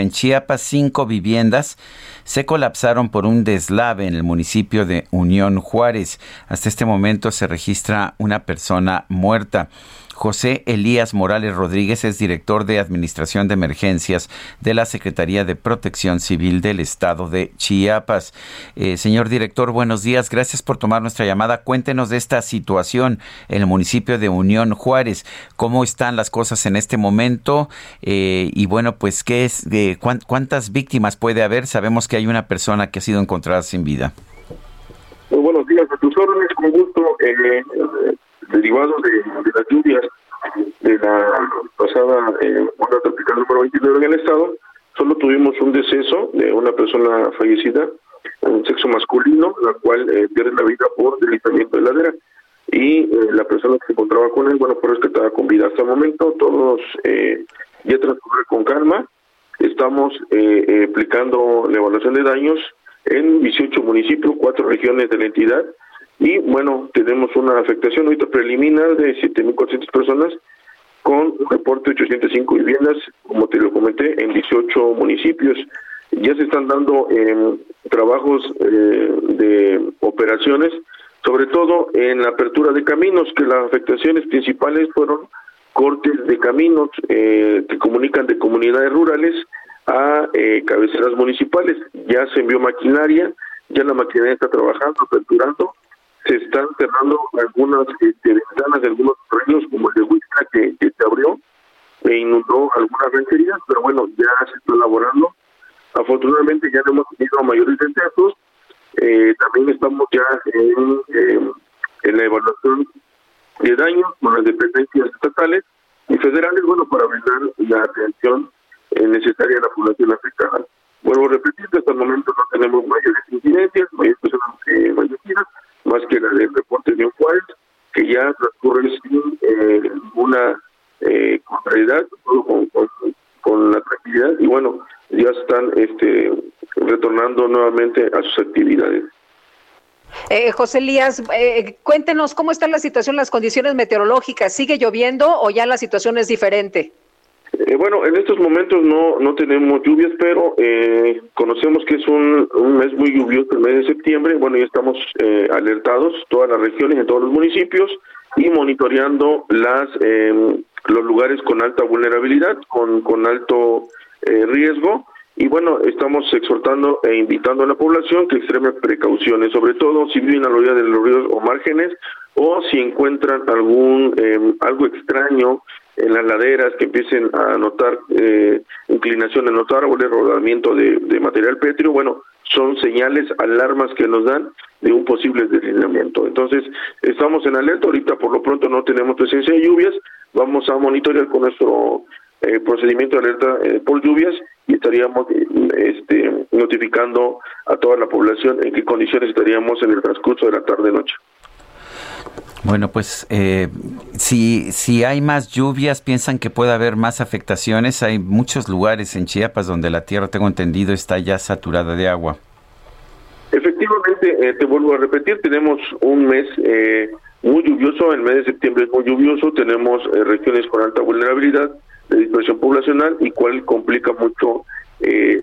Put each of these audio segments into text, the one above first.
En Chiapas, cinco viviendas se colapsaron por un deslave en el municipio de Unión Juárez. Hasta este momento se registra una persona muerta. José Elías Morales Rodríguez es director de Administración de Emergencias de la Secretaría de Protección Civil del Estado de Chiapas. Eh, señor director, buenos días. Gracias por tomar nuestra llamada. Cuéntenos de esta situación en el municipio de Unión Juárez. ¿Cómo están las cosas en este momento? Eh, y bueno, pues, ¿qué es, de ¿cuántas víctimas puede haber? Sabemos que hay una persona que ha sido encontrada sin vida. Muy buenos días, a tus órdenes, con gusto. Eh, derivados de, las lluvias de la pasada eh, onda tropical número 29 en el estado, solo tuvimos un deceso de una persona fallecida, un sexo masculino, la cual eh, pierde la vida por deslizamiento de ladera. Y eh, la persona que se encontraba con él, bueno, fue rescatada con vida hasta el momento. Todos eh, ya transcurre con calma. Estamos eh, aplicando la evaluación de daños en 18 municipios, cuatro regiones de la entidad y bueno, tenemos una afectación ahorita preliminar de 7.400 personas con reporte de 805 viviendas, como te lo comenté, en 18 municipios. Ya se están dando eh, trabajos eh, de operaciones, sobre todo en la apertura de caminos, que las afectaciones principales fueron cortes de caminos eh, que comunican de comunidades rurales a eh, cabeceras municipales. Ya se envió maquinaria, ya la maquinaria está trabajando, aperturando, se están cerrando algunas este, ventanas de algunos terrenos, como el de Huizca, que, se abrió e inundó algunas rancherías, pero bueno, ya se está elaborando. Afortunadamente ya no hemos tenido mayores decesos. Eh, también estamos ya en, eh, en la evaluación de daños con las dependencias estatales y federales, bueno, para brindar la atención eh, necesaria a la población afectada. Vuelvo a repetir hasta el momento no tenemos mayores incidencias, mayores personas eh, fallecidas, que la del reporte de un Juárez, que ya transcurre sin eh, ninguna eh, contrariedad, con, con, con, la tranquilidad, y bueno, ya están este retornando nuevamente a sus actividades. Eh, José Elías, eh, cuéntenos cómo está la situación, las condiciones meteorológicas. ¿Sigue lloviendo o ya la situación es diferente? Eh, bueno, en estos momentos no no tenemos lluvias, pero eh, conocemos que es un, mes muy lluvioso el mes de septiembre. Bueno, ya estamos eh, alertados, todas las regiones, en todos los municipios, y monitoreando las los lugares con alta vulnerabilidad, con, con alto riesgo. Y bueno, estamos exhortando e invitando a la población que extreme precauciones, sobre todo si viven a la orilla de los ríos o márgenes, o si encuentran algún algo extraño en las laderas que empiecen a notar eh, inclinación en los árboles, rodamiento de, material pétreo, bueno, son señales, alarmas que nos dan de un posible deslizamiento. Entonces, estamos en alerta, ahorita por lo pronto no tenemos presencia de lluvias, vamos a monitorear con nuestro eh, procedimiento de alerta eh, por lluvias y estaríamos este, notificando a toda la población en qué condiciones estaríamos en el transcurso de la tarde-noche. Bueno, pues eh, si, si hay más lluvias, piensan que puede haber más afectaciones. Hay muchos lugares en Chiapas donde la tierra, tengo entendido, está ya saturada de agua. Efectivamente, eh, te vuelvo a repetir, tenemos un mes eh, muy lluvioso, el mes de septiembre es muy lluvioso, tenemos eh, regiones con alta vulnerabilidad de dispersión poblacional y cual complica mucho el,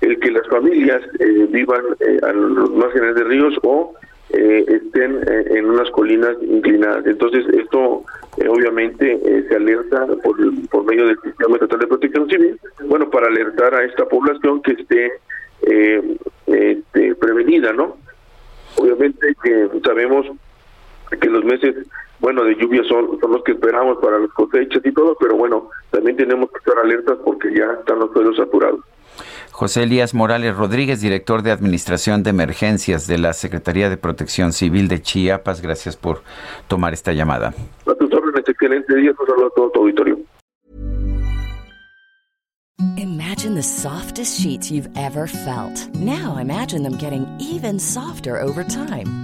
el, que las familias vivan a los márgenes de ríos o eh, estén eh, en unas colinas inclinadas. Entonces, esto eh, obviamente eh, se alerta por, medio del Sistema Estatal de Protección Civil, bueno, para alertar a esta población que esté este, prevenida, ¿no? Obviamente que sabemos que los meses, bueno, de lluvia son, son los que esperamos para las cosechas y todo, pero bueno, también tenemos que estar alertas porque ya están los suelos saturados. José Elías Morales Rodríguez, director de Administración de Emergencias de la Secretaría de Protección Civil de Chiapas. Gracias por tomar esta llamada. A tus órdenes, excelente día. Un saludo a todo tu auditorio. Imagine the softest sheets you've ever felt. Now imagine them getting even softer over time.